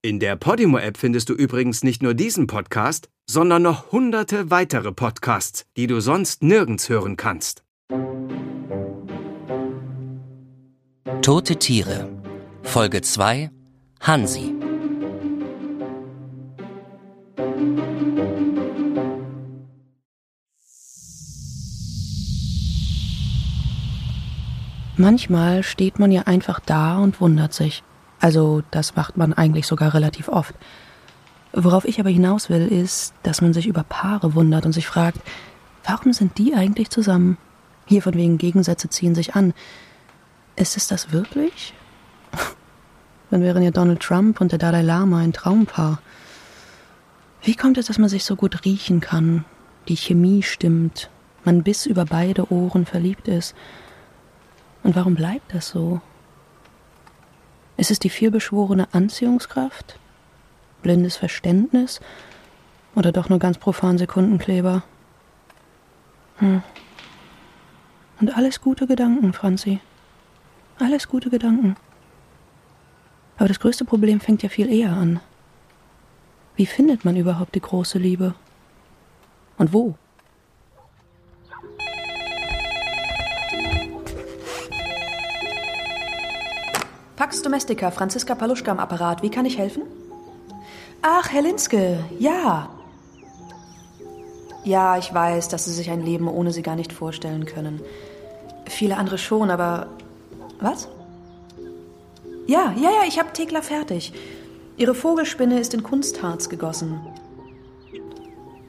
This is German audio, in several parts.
In der Podimo-App findest du übrigens nicht nur diesen Podcast, sondern noch hunderte weitere Podcasts, die du sonst nirgends hören kannst. Tote Tiere Folge 2 Hansi Manchmal steht man ja einfach da und wundert sich. Also das macht man eigentlich sogar relativ oft. Worauf ich aber hinaus will, ist, dass man sich über Paare wundert und sich fragt, warum sind die eigentlich zusammen? Hier von wegen Gegensätze ziehen sich an. Ist es das wirklich? Dann wären ja Donald Trump und der Dalai Lama ein Traumpaar. Wie kommt es, dass man sich so gut riechen kann, die Chemie stimmt, man bis über beide Ohren verliebt ist? Und warum bleibt das so? Ist es die vielbeschworene Anziehungskraft? Blindes Verständnis? Oder doch nur ganz profan Sekundenkleber? Hm. Und alles gute Gedanken, Franzi. Alles gute Gedanken. Aber das größte Problem fängt ja viel eher an. Wie findet man überhaupt die große Liebe? Und wo? Pax Domestica, Franziska Paluschka am Apparat. Wie kann ich helfen? Ach, Herr Linske, ja. Ja, ich weiß, dass Sie sich ein Leben ohne Sie gar nicht vorstellen können. Viele andere schon, aber. Was? Ja, ja, ja, ich habe Thekla fertig. Ihre Vogelspinne ist in Kunstharz gegossen.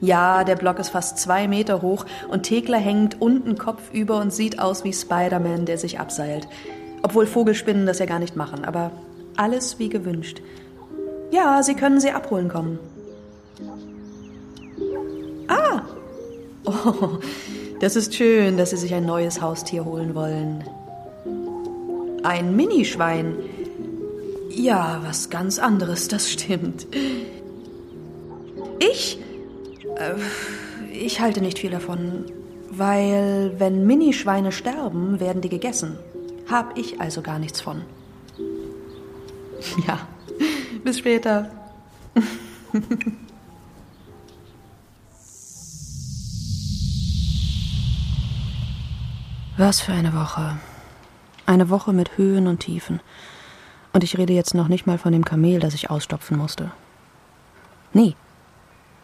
Ja, der Block ist fast zwei Meter hoch und Thekla hängt unten kopfüber und sieht aus wie Spider-Man, der sich abseilt. Obwohl Vogelspinnen das ja gar nicht machen, aber alles wie gewünscht. Ja, Sie können sie abholen kommen. Ah! Oh, das ist schön, dass Sie sich ein neues Haustier holen wollen. Ein Minischwein. Ja, was ganz anderes, das stimmt. Ich? Äh, ich halte nicht viel davon, weil wenn Minischweine sterben, werden die gegessen. Hab ich also gar nichts von. Ja, bis später. Was für eine Woche. Eine Woche mit Höhen und Tiefen. Und ich rede jetzt noch nicht mal von dem Kamel, das ich ausstopfen musste. Nee,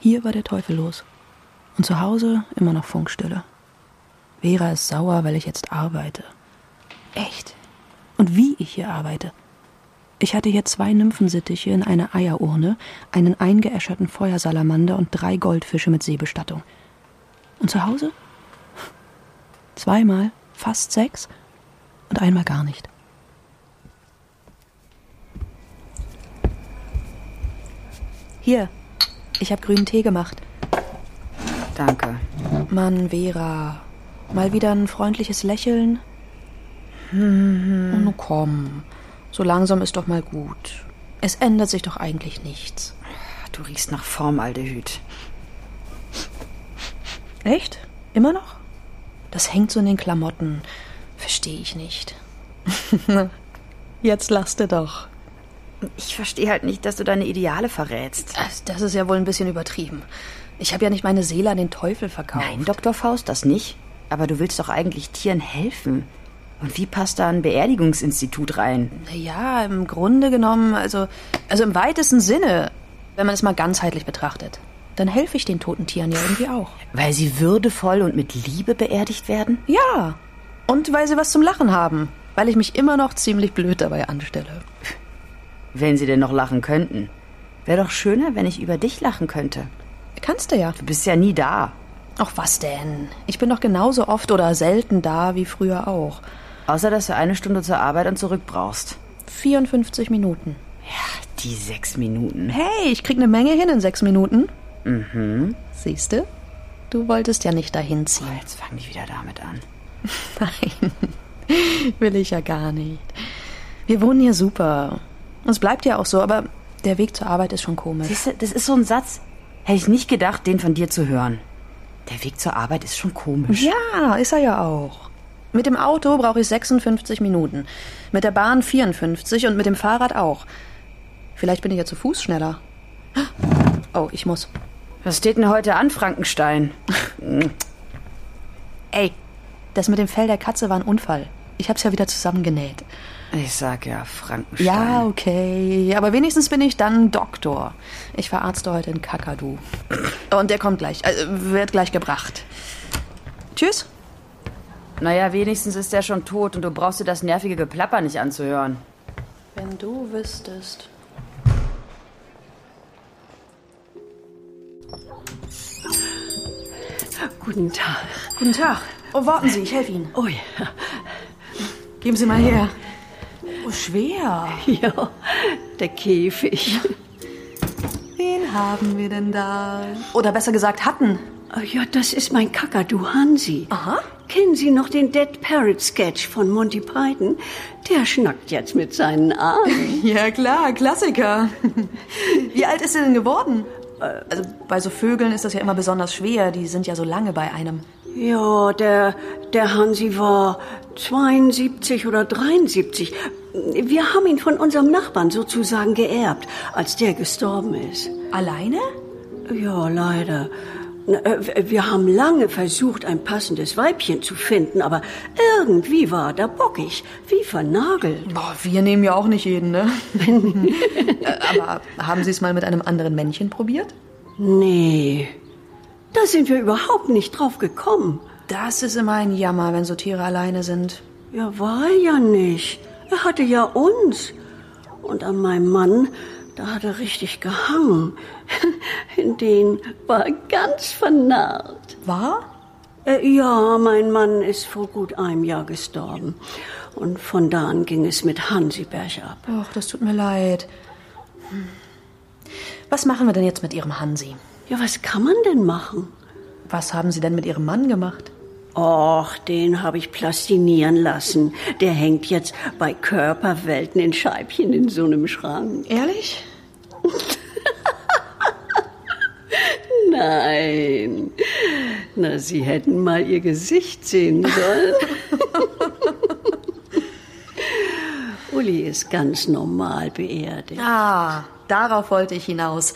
hier war der Teufel los. Und zu Hause immer noch Funkstille. Vera ist sauer, weil ich jetzt arbeite. Echt? Und wie ich hier arbeite. Ich hatte hier zwei Nymphensittiche in einer Eierurne, einen eingeäscherten Feuersalamander und drei Goldfische mit Seebestattung. Und zu Hause? Zweimal, fast sechs und einmal gar nicht. Hier, ich habe grünen Tee gemacht. Danke. Mann, Vera, mal wieder ein freundliches Lächeln. Hm. Oh, komm, so langsam ist doch mal gut. Es ändert sich doch eigentlich nichts. Du riechst nach Formaldehyd. Echt? Immer noch? Das hängt so in den Klamotten. Verstehe ich nicht. Jetzt lachst du doch. Ich verstehe halt nicht, dass du deine Ideale verrätst. Das, das ist ja wohl ein bisschen übertrieben. Ich habe ja nicht meine Seele an den Teufel verkauft. Nein, Dr. Faust, das nicht. Aber du willst doch eigentlich Tieren helfen. Und wie passt da ein Beerdigungsinstitut rein? Naja, im Grunde genommen, also, also im weitesten Sinne, wenn man es mal ganzheitlich betrachtet. Dann helfe ich den toten Tieren ja irgendwie auch. Weil sie würdevoll und mit Liebe beerdigt werden? Ja. Und weil sie was zum Lachen haben. Weil ich mich immer noch ziemlich blöd dabei anstelle. Wenn sie denn noch lachen könnten. Wäre doch schöner, wenn ich über dich lachen könnte. Kannst du ja. Du bist ja nie da. Ach, was denn? Ich bin doch genauso oft oder selten da wie früher auch. Außer, dass du eine Stunde zur Arbeit und zurück brauchst. 54 Minuten. Ja, die sechs Minuten. Hey, ich krieg eine Menge hin in sechs Minuten. Mhm. Siehste? Du wolltest ja nicht dahin ziehen. Oh, jetzt fang ich wieder damit an. Nein, will ich ja gar nicht. Wir wohnen hier super. Es bleibt ja auch so, aber der Weg zur Arbeit ist schon komisch. Siehst du, das ist so ein Satz, hätte ich nicht gedacht, den von dir zu hören. Der Weg zur Arbeit ist schon komisch. Ja, ist er ja auch. Mit dem Auto brauche ich 56 Minuten, mit der Bahn 54 und mit dem Fahrrad auch. Vielleicht bin ich ja zu Fuß schneller. Oh, ich muss. Was steht denn heute an, Frankenstein? Ey, das mit dem Fell der Katze war ein Unfall. Ich hab's ja wieder zusammengenäht. Ich sag ja, Frankenstein. Ja, okay. Aber wenigstens bin ich dann Doktor. Ich verarzte heute in Kakadu. Und der kommt gleich. Also, wird gleich gebracht. Tschüss. Naja, wenigstens ist er schon tot und du brauchst dir das nervige Geplapper nicht anzuhören. Wenn du wüsstest. Guten Tag. Guten Tag. Oh, warten Sie, ich helfe Ihnen. Oh ja. Geben Sie mal her. Oh, schwer. Ja, der Käfig. Wen haben wir denn da? Oder besser gesagt, hatten. Oh ja, das ist mein Kakadu Hansi. Aha. Kennen Sie noch den Dead Parrot Sketch von Monty Python? Der schnackt jetzt mit seinen Armen. Ja, klar, Klassiker. Wie alt ist er denn geworden? Also bei so Vögeln ist das ja immer besonders schwer. Die sind ja so lange bei einem. Ja, der, der Hansi war 72 oder 73. Wir haben ihn von unserem Nachbarn sozusagen geerbt, als der gestorben ist. Alleine? Ja, leider. Äh, Wir haben lange versucht, ein passendes Weibchen zu finden, aber irgendwie war er bockig, wie vernagelt. Boah, wir nehmen ja auch nicht jeden, ne? Äh, Aber haben Sie es mal mit einem anderen Männchen probiert? Nee, da sind wir überhaupt nicht drauf gekommen. Das ist immer ein Jammer, wenn so Tiere alleine sind. Ja, war er ja nicht. Er hatte ja uns. Und an meinem Mann, da hat er richtig gehangen. In den war er ganz vernarrt. War? Äh, ja, mein Mann ist vor gut einem Jahr gestorben. Und von da an ging es mit Hansi bergab. Ach, das tut mir leid. Was machen wir denn jetzt mit Ihrem Hansi? Ja, was kann man denn machen? Was haben Sie denn mit Ihrem Mann gemacht? Och, den habe ich plastinieren lassen. Der hängt jetzt bei Körperwelten in Scheibchen in so einem Schrank. Ehrlich? Nein. Na, Sie hätten mal Ihr Gesicht sehen sollen. Uli ist ganz normal beerdigt. Ah, darauf wollte ich hinaus.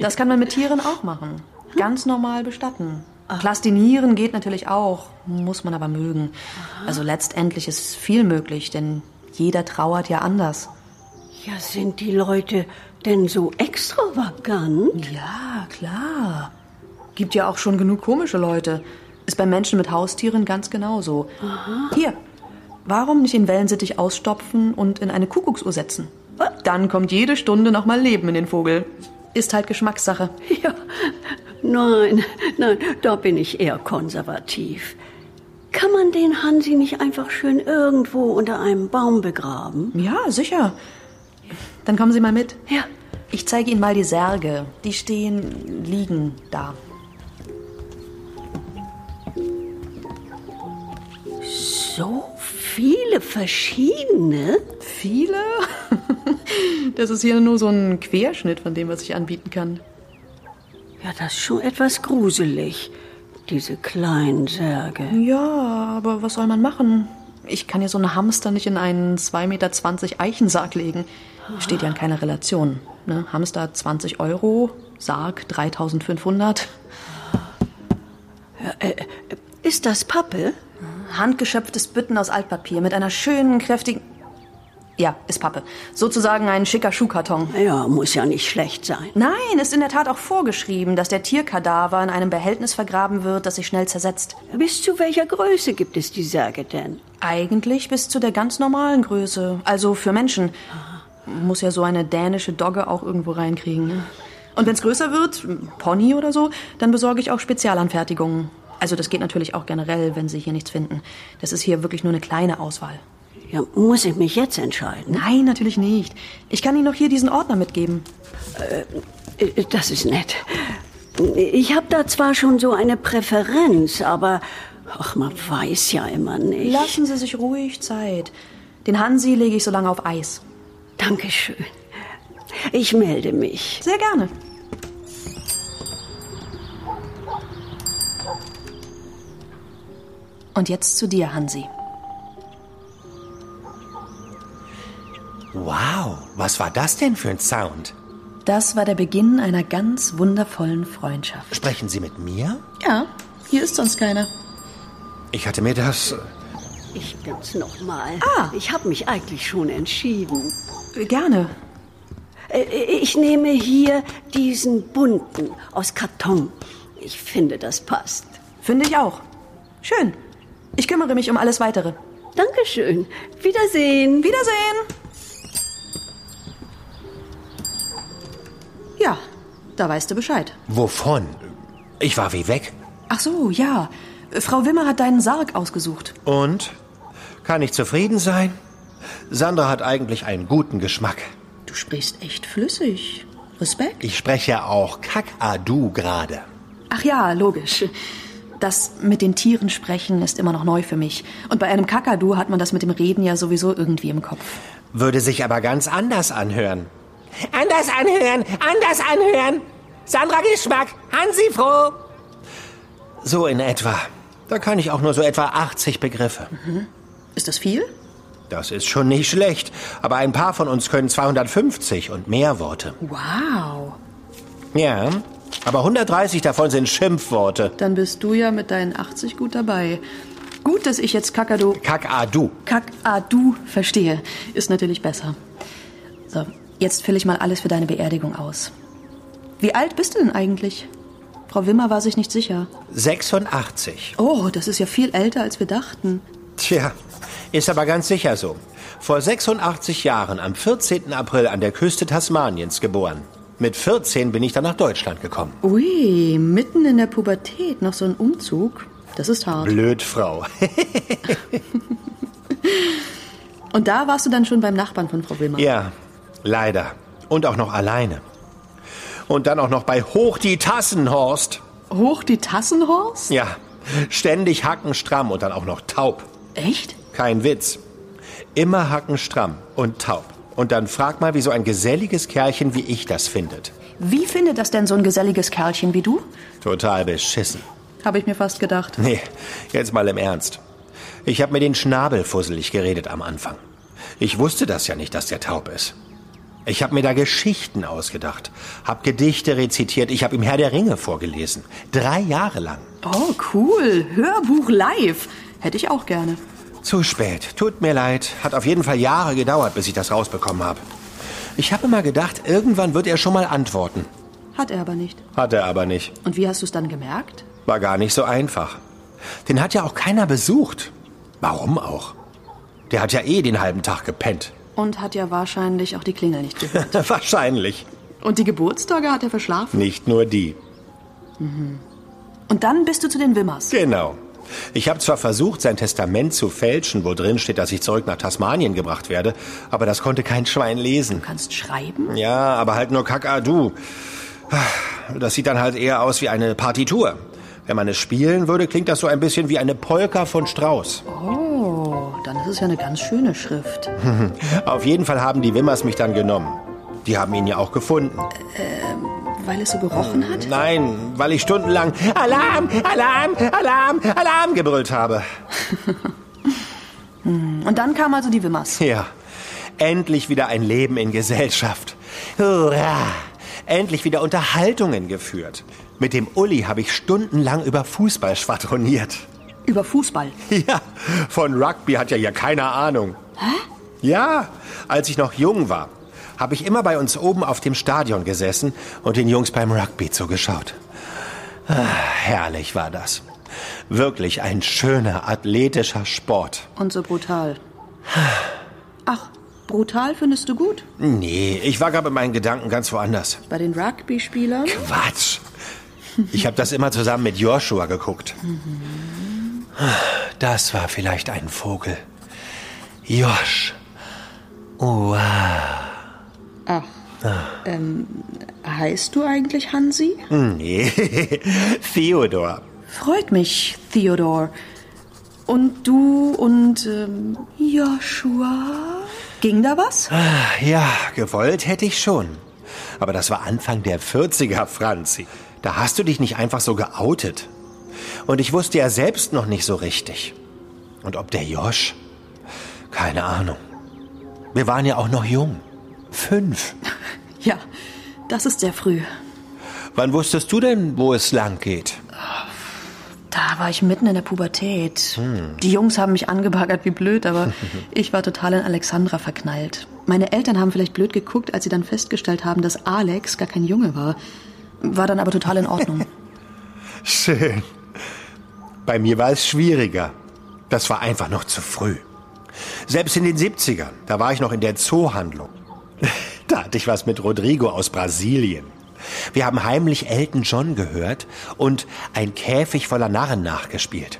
Das kann man mit Tieren auch machen. Ganz normal bestatten. Plastinieren geht natürlich auch, muss man aber mögen. Also letztendlich ist viel möglich, denn jeder trauert ja anders. Ja, sind die Leute denn so extravagant? Ja, klar. Gibt ja auch schon genug komische Leute. Ist bei Menschen mit Haustieren ganz genauso. Hier, warum nicht den Wellensittich ausstopfen und in eine Kuckucksuhr setzen? Dann kommt jede Stunde noch mal Leben in den Vogel. Ist halt Geschmackssache. Ja, nein, nein, da bin ich eher konservativ. Kann man den Hansi nicht einfach schön irgendwo unter einem Baum begraben? Ja, sicher. Dann kommen Sie mal mit. Ja. Ich zeige Ihnen mal die Särge. Die stehen, liegen da. So viele verschiedene? Viele? Das ist hier nur so ein Querschnitt von dem, was ich anbieten kann. Ja, das ist schon etwas gruselig. Diese kleinen Särge. Ja, aber was soll man machen? Ich kann ja so einen Hamster nicht in einen 2,20 Meter Eichensarg legen. Steht ja in keiner Relation. Ne? Hamster 20 Euro, Sarg 3500. Ist das Pappe? Handgeschöpftes Bütten aus Altpapier mit einer schönen, kräftigen. Ja, ist Pappe. Sozusagen ein schicker Schuhkarton. Ja, muss ja nicht schlecht sein. Nein, ist in der Tat auch vorgeschrieben, dass der Tierkadaver in einem Behältnis vergraben wird, das sich schnell zersetzt. Bis zu welcher Größe gibt es die Särge denn? Eigentlich bis zu der ganz normalen Größe. Also für Menschen. Muss ja so eine dänische Dogge auch irgendwo reinkriegen. Ne? Und wenn es größer wird, Pony oder so, dann besorge ich auch Spezialanfertigungen. Also das geht natürlich auch generell, wenn Sie hier nichts finden. Das ist hier wirklich nur eine kleine Auswahl. Ja, muss ich mich jetzt entscheiden? Nein, natürlich nicht. Ich kann Ihnen noch hier diesen Ordner mitgeben. Äh, Das ist nett. Ich habe da zwar schon so eine Präferenz, aber ach, man weiß ja immer nicht. Lassen Sie sich ruhig Zeit. Den Hansi lege ich so lange auf Eis. Dankeschön. Ich melde mich. Sehr gerne. Und jetzt zu dir, Hansi. Wow, was war das denn für ein Sound? Das war der Beginn einer ganz wundervollen Freundschaft. Sprechen Sie mit mir? Ja, hier ist sonst keiner. Ich hatte mir das. Ich bin's nochmal. Ah. Ich habe mich eigentlich schon entschieden. Gerne. Äh, Ich nehme hier diesen bunten aus Karton. Ich finde, das passt. Finde ich auch. Schön. Ich kümmere mich um alles Weitere. Dankeschön. Wiedersehen. Wiedersehen. Da weißt du Bescheid. Wovon? Ich war wie weg. Ach so, ja. Frau Wimmer hat deinen Sarg ausgesucht. Und? Kann ich zufrieden sein? Sandra hat eigentlich einen guten Geschmack. Du sprichst echt flüssig. Respekt. Ich spreche ja auch Kakadu gerade. Ach ja, logisch. Das mit den Tieren sprechen ist immer noch neu für mich. Und bei einem Kakadu hat man das mit dem Reden ja sowieso irgendwie im Kopf. Würde sich aber ganz anders anhören. Anders anhören, anders anhören. Sandra Geschmack, Hansi froh. So in etwa. Da kann ich auch nur so etwa 80 Begriffe. Ist das viel? Das ist schon nicht schlecht. Aber ein paar von uns können 250 und mehr Worte. Wow. Ja, aber 130 davon sind Schimpfworte. Dann bist du ja mit deinen 80 gut dabei. Gut, dass ich jetzt Kakadu, Kakadu. Kakadu verstehe. Ist natürlich besser. So, jetzt fülle ich mal alles für deine Beerdigung aus. Wie alt bist du denn eigentlich? Frau Wimmer war sich nicht sicher. 86. Oh, das ist ja viel älter, als wir dachten. Tja, ist aber ganz sicher so. Vor 86 Jahren, am 14. April, an der Küste Tasmaniens geboren. Mit 14 bin ich dann nach Deutschland gekommen. Ui, mitten in der Pubertät noch so ein Umzug. Das ist hart. Blöd, Frau. Und da warst du dann schon beim Nachbarn von Frau Wilmer. ja, leider. Und auch noch alleine. Und dann auch noch bei Hoch die Tassenhorst. Hoch die Tassenhorst? Ja, ständig hackenstramm und dann auch noch taub. Echt? Kein Witz. Immer hackenstramm und taub. Und dann frag mal, wie so ein geselliges Kerlchen wie ich das findet. Wie findet das denn so ein geselliges Kerlchen wie du? Total beschissen. Habe ich mir fast gedacht. Nee, jetzt mal im Ernst. Ich habe mir den Schnabel fusselig geredet am Anfang. Ich wusste das ja nicht, dass der taub ist. Ich habe mir da Geschichten ausgedacht, hab Gedichte rezitiert, ich habe ihm Herr der Ringe vorgelesen. Drei Jahre lang. Oh, cool. Hörbuch live. Hätte ich auch gerne. Zu spät. Tut mir leid. Hat auf jeden Fall Jahre gedauert, bis ich das rausbekommen habe. Ich habe immer gedacht, irgendwann wird er schon mal antworten. Hat er aber nicht. Hat er aber nicht. Und wie hast du es dann gemerkt? War gar nicht so einfach. Den hat ja auch keiner besucht. Warum auch? Der hat ja eh den halben Tag gepennt. Und hat ja wahrscheinlich auch die Klingel nicht gehört. Wahrscheinlich. Und die Geburtstage hat er verschlafen. Nicht nur die. Und dann bist du zu den Wimmers. Genau. Ich habe zwar versucht, sein Testament zu fälschen, wo drin steht, dass ich zurück nach Tasmanien gebracht werde, aber das konnte kein Schwein lesen. Du kannst schreiben? Ja, aber halt nur Kakadu. Das sieht dann halt eher aus wie eine Partitur. Wenn man es spielen würde, klingt das so ein bisschen wie eine Polka von Strauß. Oh, ist ja eine ganz schöne Schrift. Auf jeden Fall haben die Wimmers mich dann genommen. Die haben ihn ja auch gefunden. Weil es so gerochen hat? Nein, weil ich stundenlang Alarm, Alarm, Alarm, Alarm gebrüllt habe. Und dann kamen also die Wimmers. Ja, endlich wieder ein Leben in Gesellschaft. Hurra! Endlich wieder Unterhaltungen geführt. Mit dem Uli habe ich stundenlang über Fußball schwadroniert. Über Fußball. Ja, von Rugby hat ja hier keiner Ahnung. Hä? Ja, als ich noch jung war, habe ich immer bei uns oben auf dem Stadion gesessen und den Jungs beim Rugby zugeschaut. Ah, herrlich war das. Wirklich ein schöner, athletischer Sport. Und so brutal. Ach, brutal findest du gut? Nee, ich war gerade mit meinen Gedanken ganz woanders. Bei den Rugby-Spielern? Quatsch. Ich habe das immer zusammen mit Joshua geguckt. Das war vielleicht ein Vogel. Josh. Wow. Ach. Ähm, heißt du eigentlich Hansi? Nee, Theodor. Freut mich, Theodor. Und du und ähm, Joshua? Ging da was? Ja, gewollt hätte ich schon. Aber das war Anfang der 40er, Franzi. Da hast du dich nicht einfach so geoutet. Und ich wusste ja selbst noch nicht so richtig. Und ob der Josh? Keine Ahnung. Wir waren ja auch noch jung. Fünf. Ja, das ist sehr früh. Wann wusstest du denn, wo es lang geht? Da war ich mitten in der Pubertät. Die Jungs haben mich angebaggert wie blöd, aber ich war total in Alexandra verknallt. Meine Eltern haben vielleicht blöd geguckt, als sie dann festgestellt haben, dass Alex gar kein Junge war. War dann aber total in Ordnung. Schön. Bei mir war es schwieriger. Das war einfach noch zu früh. Selbst in den 70ern, da war ich noch in der Zoohandlung. Da hatte ich was mit Rodrigo aus Brasilien. Wir haben heimlich Elton John gehört und ein Käfig voller Narren nachgespielt.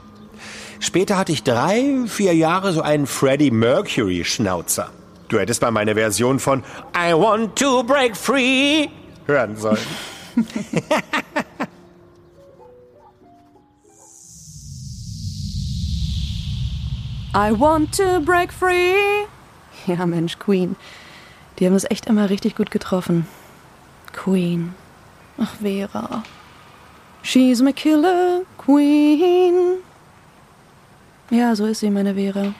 Später hatte ich drei, vier Jahre so einen Freddie Mercury Schnauzer. Du hättest mal meine Version von I Want to Break Free hören sollen. I want to break free. Ja, Mensch, Queen. Die haben es echt immer richtig gut getroffen. Queen. Ach, Vera. She's my killer queen. Ja, so ist sie, meine Vera.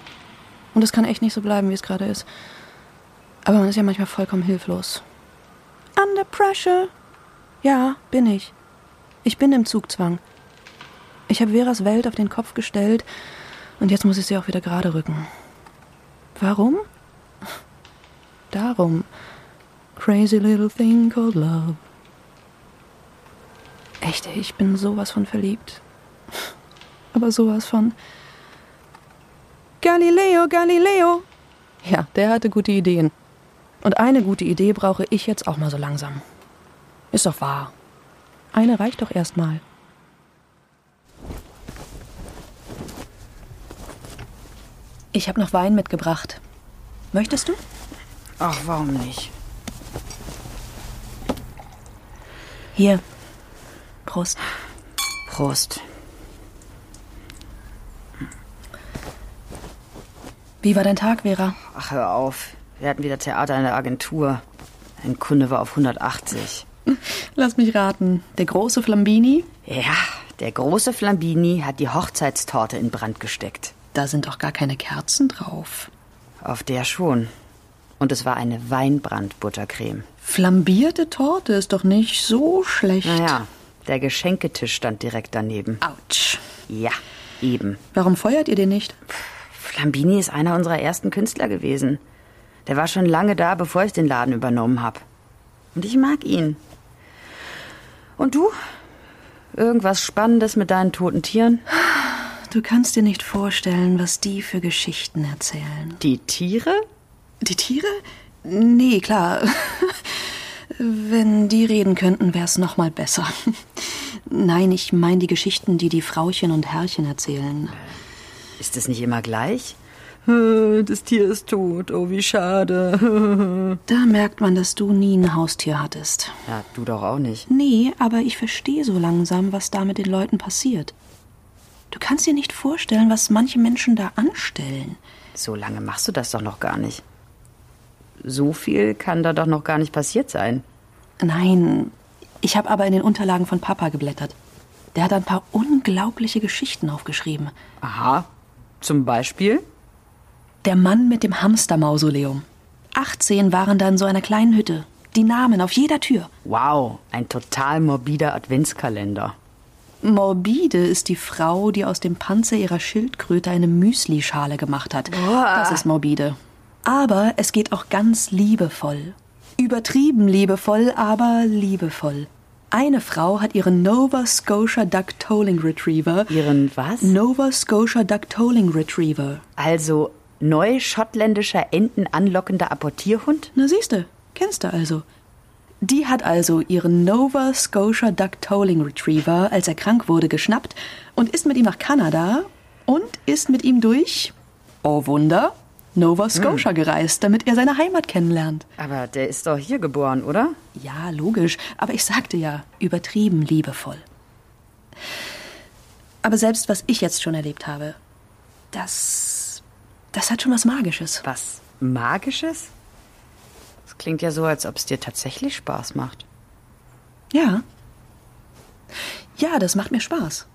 Und es kann echt nicht so bleiben, wie es gerade ist. Aber man ist ja manchmal vollkommen hilflos. Under pressure. Ja, bin ich. Ich bin im Zugzwang. Ich habe Veras Welt auf den Kopf gestellt und jetzt muss ich sie auch wieder gerade rücken. Warum? Darum. Crazy little thing called love. Echt, ich bin sowas von verliebt. Aber sowas von. Galileo, Galileo! Ja, der hatte gute Ideen. Und eine gute Idee brauche ich jetzt auch mal so langsam. Ist doch wahr. Eine reicht doch erstmal. Ich habe noch Wein mitgebracht. Möchtest du? Ach, warum nicht? Hier. Prost. Prost. Wie war dein Tag, Vera? Ach, hör auf. Wir hatten wieder Theater in der Agentur. Ein Kunde war auf 180. Lass mich raten. Der große Flambini? Ja, der große Flambini hat die Hochzeitstorte in Brand gesteckt. Da sind doch gar keine Kerzen drauf. Auf der schon. Und es war eine Weinbrandbuttercreme. Flambierte Torte ist doch nicht so schlecht. Naja, der Geschenketisch stand direkt daneben. Autsch. Ja, eben. Warum feuert ihr den nicht? Flambini ist einer unserer ersten Künstler gewesen. Der war schon lange da, bevor ich den Laden übernommen habe. Und ich mag ihn. Und du? Irgendwas Spannendes mit deinen toten Tieren? Du kannst dir nicht vorstellen, was die für Geschichten erzählen. Die Tiere? Die Tiere? Nee, klar. Wenn die reden könnten, wär's noch mal besser. Nein, ich meine die Geschichten, die die Frauchen und Herrchen erzählen. Ist es nicht immer gleich? Das Tier ist tot, oh wie schade. Da merkt man, dass du nie ein Haustier hattest. Ja, du doch auch nicht. Nee, aber ich verstehe so langsam, was da mit den Leuten passiert. Du kannst dir nicht vorstellen, was manche Menschen da anstellen. So lange machst du das doch noch gar nicht. So viel kann da doch noch gar nicht passiert sein. Nein, ich habe aber in den Unterlagen von Papa geblättert. Der hat ein paar unglaubliche Geschichten aufgeschrieben. Aha. Zum Beispiel? Der Mann mit dem Hamstermausoleum. 18 waren da in so einer kleinen Hütte. Die Namen auf jeder Tür. Wow, ein total morbider Adventskalender. Morbide ist die Frau, die aus dem Panzer ihrer Schildkröte eine Müslischale gemacht hat. Das ist morbide. Aber es geht auch ganz liebevoll. Übertrieben liebevoll, aber liebevoll. Eine Frau hat ihren Nova Scotia Duck Tolling Retriever. Ihren was? Nova Scotia Duck Tolling Retriever. Also neuschotländischer Enten anlockender Apportierhund? Na siehste, kennst du also. Die hat also ihren Nova Scotia Duck Tolling Retriever, als er krank wurde, geschnappt und ist mit ihm nach Kanada und ist mit ihm durch, oh Wunder, Nova Scotia gereist, damit er seine Heimat kennenlernt. Aber der ist doch hier geboren, oder? Ja, logisch, aber ich sagte ja, übertrieben liebevoll. Aber selbst was ich jetzt schon erlebt habe, das. das hat schon was Magisches. Was? Magisches? Das klingt ja so, als ob es dir tatsächlich Spaß macht. Ja. Ja, das macht mir Spaß.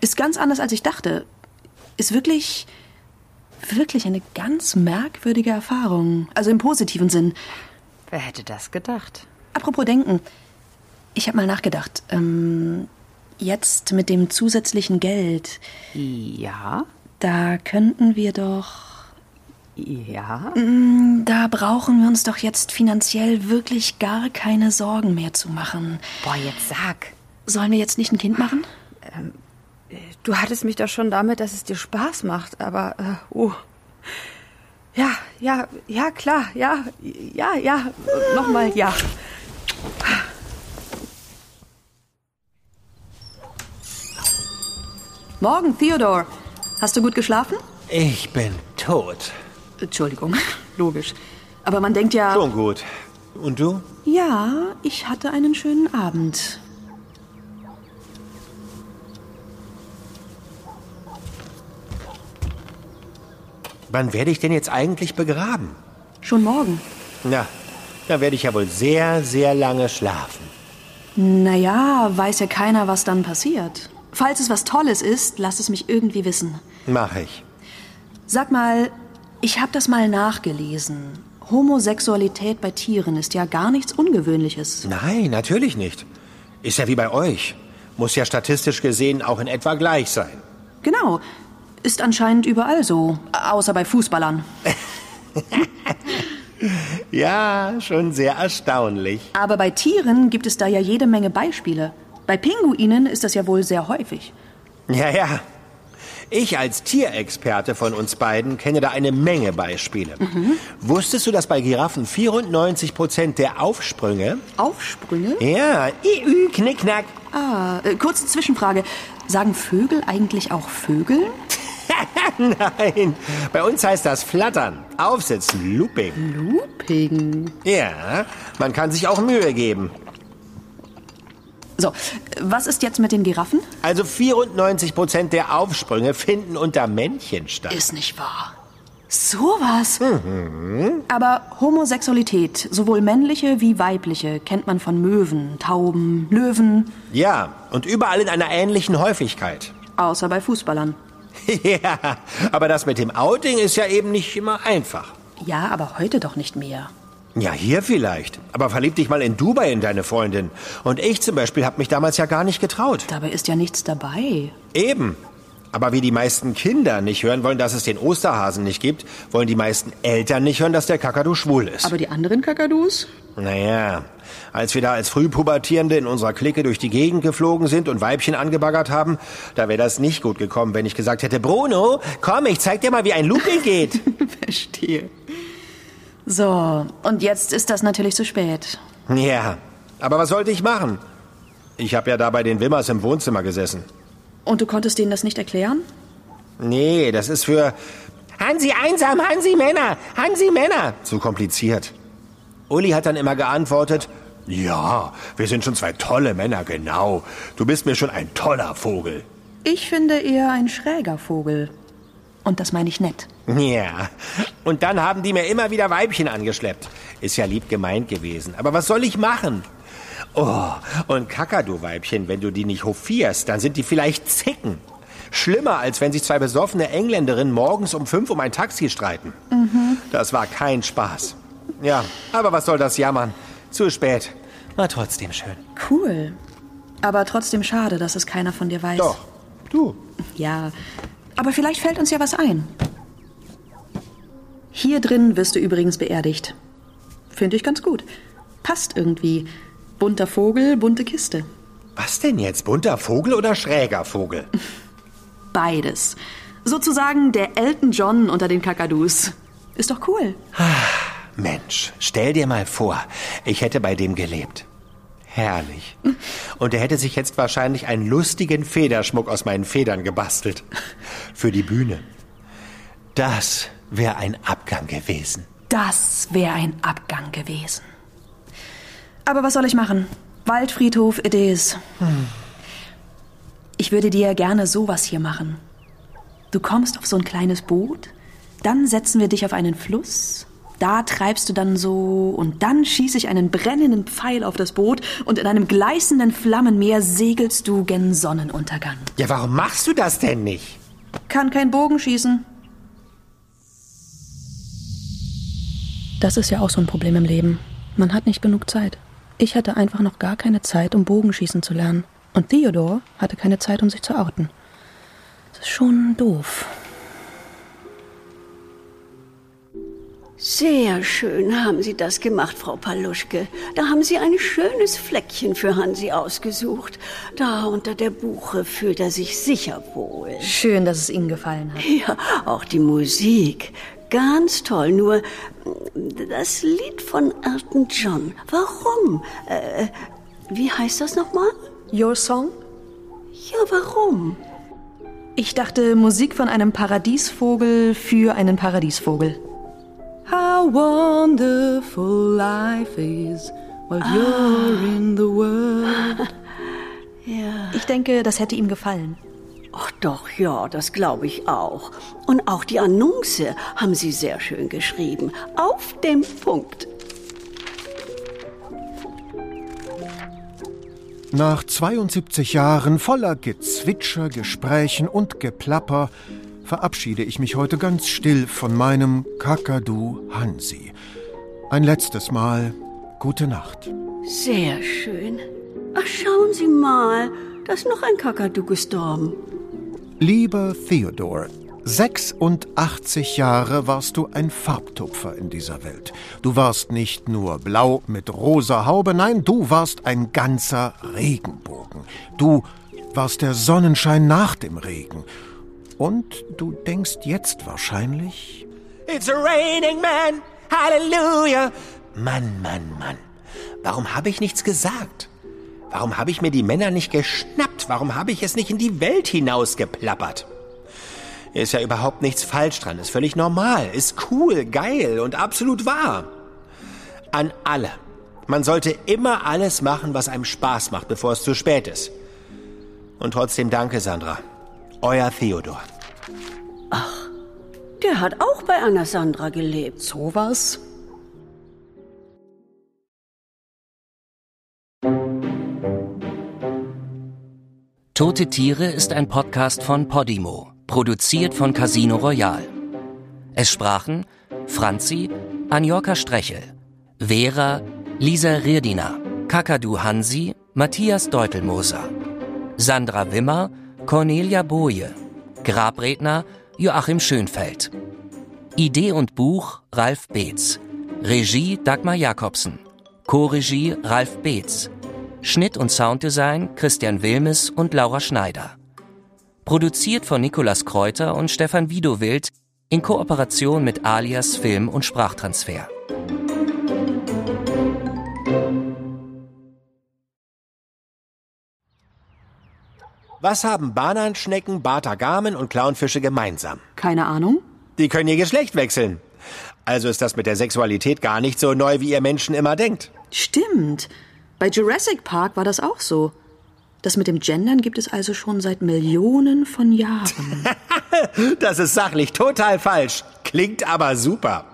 Ist ganz anders, als ich dachte. Ist wirklich. wirklich eine ganz merkwürdige Erfahrung. Also im positiven Sinn. Wer hätte das gedacht? Apropos Denken. Ich habe mal nachgedacht. Ähm, jetzt mit dem zusätzlichen Geld. Ja? Da könnten wir doch. Ja? Da brauchen wir uns doch jetzt finanziell wirklich gar keine Sorgen mehr zu machen. Boah, jetzt sag. Sollen wir jetzt nicht ein Kind machen? Du hattest mich doch schon damit, dass es dir Spaß macht, aber, äh, oh. Ja, ja, ja, klar, ja, ja, ja, nochmal, ja. Morgen, Theodore. Hast du gut geschlafen? Ich bin tot. Entschuldigung, logisch. Aber man denkt ja. Schon gut. Und du? Ja, ich hatte einen schönen Abend. Wann werde ich denn jetzt eigentlich begraben? Schon morgen. Na, da werde ich ja wohl sehr, sehr lange schlafen. Naja, weiß ja keiner, was dann passiert. Falls es was Tolles ist, lass es mich irgendwie wissen. Mach ich. Sag mal, ich habe das mal nachgelesen. Homosexualität bei Tieren ist ja gar nichts Ungewöhnliches. Nein, natürlich nicht. Ist ja wie bei euch. Muss ja statistisch gesehen auch in etwa gleich sein. Genau. Ist anscheinend überall so. Außer bei Fußballern. Ja, schon sehr erstaunlich. Aber bei Tieren gibt es da ja jede Menge Beispiele. Bei Pinguinen ist das ja wohl sehr häufig. Ja, ja. Ich als Tierexperte von uns beiden kenne da eine Menge Beispiele. Wusstest du, dass bei Giraffen 94 Prozent der Aufsprünge... Aufsprünge? Ja, iü, knickknack. Ah, äh, kurze Zwischenfrage. Sagen Vögel eigentlich auch Vögel? Nein, bei uns heißt das Flattern, Aufsitzen, Looping. Looping. Ja, man kann sich auch Mühe geben. So, was ist jetzt mit den Giraffen? Also 94 Prozent der Aufsprünge finden unter Männchen statt. Ist nicht wahr. Sowas. Aber Homosexualität, sowohl männliche wie weibliche, kennt man von Möwen, Tauben, Löwen, Ja, und überall in einer ähnlichen Häufigkeit. außer bei Fußballern. ja, aber das mit dem Outing ist ja eben nicht immer einfach. Ja, aber heute doch nicht mehr. Ja, hier vielleicht. Aber verlieb dich mal in Dubai in deine Freundin. Und ich zum Beispiel habe mich damals ja gar nicht getraut. Dabei ist ja nichts dabei. Eben. Aber wie die meisten Kinder nicht hören wollen, dass es den Osterhasen nicht gibt, wollen die meisten Eltern nicht hören, dass der Kakadu schwul ist. Aber die anderen Kakadus? Naja, als wir da als Frühpubertierende in unserer Clique durch die Gegend geflogen sind und Weibchen angebaggert haben, da wäre das nicht gut gekommen, wenn ich gesagt hätte, Bruno, komm, ich zeig dir mal, wie ein Looping geht. Verstehe. So, und jetzt ist das natürlich zu spät. ja, aber was sollte ich machen? Ich habe ja da bei den Wimmers im Wohnzimmer gesessen. Und du konntest denen das nicht erklären? Nee, das ist für Hansi einsam, Hansi Männer, Hansi Männer. Zu kompliziert. Uli hat dann immer geantwortet, ja, wir sind schon zwei tolle Männer, genau. Du bist mir schon ein toller Vogel. Ich finde eher ein schräger Vogel. Und das meine ich nett. Ja, und dann haben die mir immer wieder Weibchen angeschleppt. Ist ja lieb gemeint gewesen. Aber was soll ich machen? Oh, und Kakadu-Weibchen, wenn du die nicht hofierst, dann sind die vielleicht Zicken. Schlimmer, als wenn sich zwei besoffene Engländerinnen morgens um fünf um ein Taxi streiten. Das war kein Spaß. Ja, aber was soll das jammern? Zu spät. War trotzdem schön. Cool. Aber trotzdem schade, dass es keiner von dir weiß. Doch, du. Ja, aber vielleicht fällt uns ja was ein. Hier drin wirst du übrigens beerdigt. Finde ich ganz gut. Passt irgendwie. Bunter Vogel, bunte Kiste. Was denn jetzt? Bunter Vogel oder schräger Vogel? Beides. Sozusagen der Elton John unter den Kakadus. Ist doch cool. Mensch, stell dir mal vor, ich hätte bei dem gelebt. Herrlich. Und er hätte sich jetzt wahrscheinlich einen lustigen Federschmuck aus meinen Federn gebastelt. Für die Bühne. Das wäre ein Abgang gewesen. Das wäre ein Abgang gewesen. Aber was soll ich machen? Waldfriedhof it is. Ich würde dir gerne sowas hier machen. Du kommst auf so ein kleines Boot, dann setzen wir dich auf einen Fluss, da treibst du dann so und dann schieße ich einen brennenden Pfeil auf das Boot und in einem gleißenden Flammenmeer segelst du gen Sonnenuntergang. Ja, warum machst du das denn nicht? Kann kein Bogen schießen. Das ist ja auch so ein Problem im Leben. Man hat nicht genug Zeit. Ich hatte einfach noch gar keine Zeit, um Bogenschießen zu lernen. Und Theodor hatte keine Zeit, um sich zu outen. Das ist schon doof. Sehr schön haben Sie das gemacht, Frau Paluschke. Da haben Sie ein schönes Fleckchen für Hansi ausgesucht. Da unter der Buche fühlt er sich sicher wohl. Schön, dass es Ihnen gefallen hat. Ja, auch die Musik. Ganz toll. Nur das Lied von Elton John. Warum? Äh, wie heißt das nochmal? Your Song? Ja, warum? Ich dachte, Musik von einem Paradiesvogel für einen Paradiesvogel. How wonderful life is while ah. you're in the world. ja. Ich denke, das hätte ihm gefallen. Ach doch, ja, das glaube ich auch. Und auch die Annonce haben Sie sehr schön geschrieben. Auf dem Punkt. Nach 72 Jahren voller Gezwitscher, Gesprächen und Geplapper verabschiede ich mich heute ganz still von meinem Kakadu Hansi. Ein letztes Mal gute Nacht. Sehr schön. Ach, schauen Sie mal, da ist noch ein Kakadu gestorben. Lieber Theodor, 86 Jahre warst du ein Farbtupfer in dieser Welt. Du warst nicht nur blau mit rosa Haube, nein, du warst ein ganzer Regenbogen. Du warst der Sonnenschein nach dem Regen. Und du denkst jetzt wahrscheinlich... It's a raining man, Halleluja. Mann, Mann, Mann. Warum habe ich nichts gesagt? Warum habe ich mir die Männer nicht geschnappt? Warum habe ich es nicht in die Welt hinausgeplappert? Ist ja überhaupt nichts falsch dran, ist völlig normal, ist cool, geil und absolut wahr. An alle. Man sollte immer alles machen, was einem Spaß macht, bevor es zu spät ist. Und trotzdem danke, Sandra. Euer Theodor. Ach, der hat auch bei Anna Sandra gelebt. Sowas? Tote Tiere ist ein Podcast von Podimo, produziert von Casino Royal. Es sprachen Franzi, Anjorka Strechel, Vera, Lisa Rirdiner, Kakadu Hansi, Matthias Deutelmoser, Sandra Wimmer, Cornelia Boje, Grabredner Joachim Schönfeld. Idee und Buch Ralf Beetz. Regie Dagmar Jakobsen. Co-Regie Ralf Beetz. Schnitt und Sounddesign Christian Wilmes und Laura Schneider. Produziert von Nikolas Kräuter und Stefan Widowild in Kooperation mit Alias Film und Sprachtransfer. Was haben Bananschnecken, Bartagamen und Clownfische gemeinsam? Keine Ahnung. Die können ihr Geschlecht wechseln. Also ist das mit der Sexualität gar nicht so neu, wie ihr Menschen immer denkt. Stimmt. Bei Jurassic Park war das auch so. Das mit dem Gendern gibt es also schon seit Millionen von Jahren. das ist sachlich total falsch. Klingt aber super.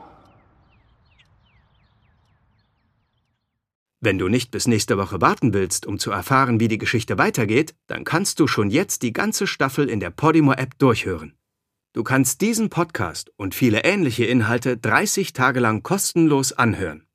Wenn du nicht bis nächste Woche warten willst, um zu erfahren, wie die Geschichte weitergeht, dann kannst du schon jetzt die ganze Staffel in der Podimo-App durchhören. Du kannst diesen Podcast und viele ähnliche Inhalte 30 Tage lang kostenlos anhören.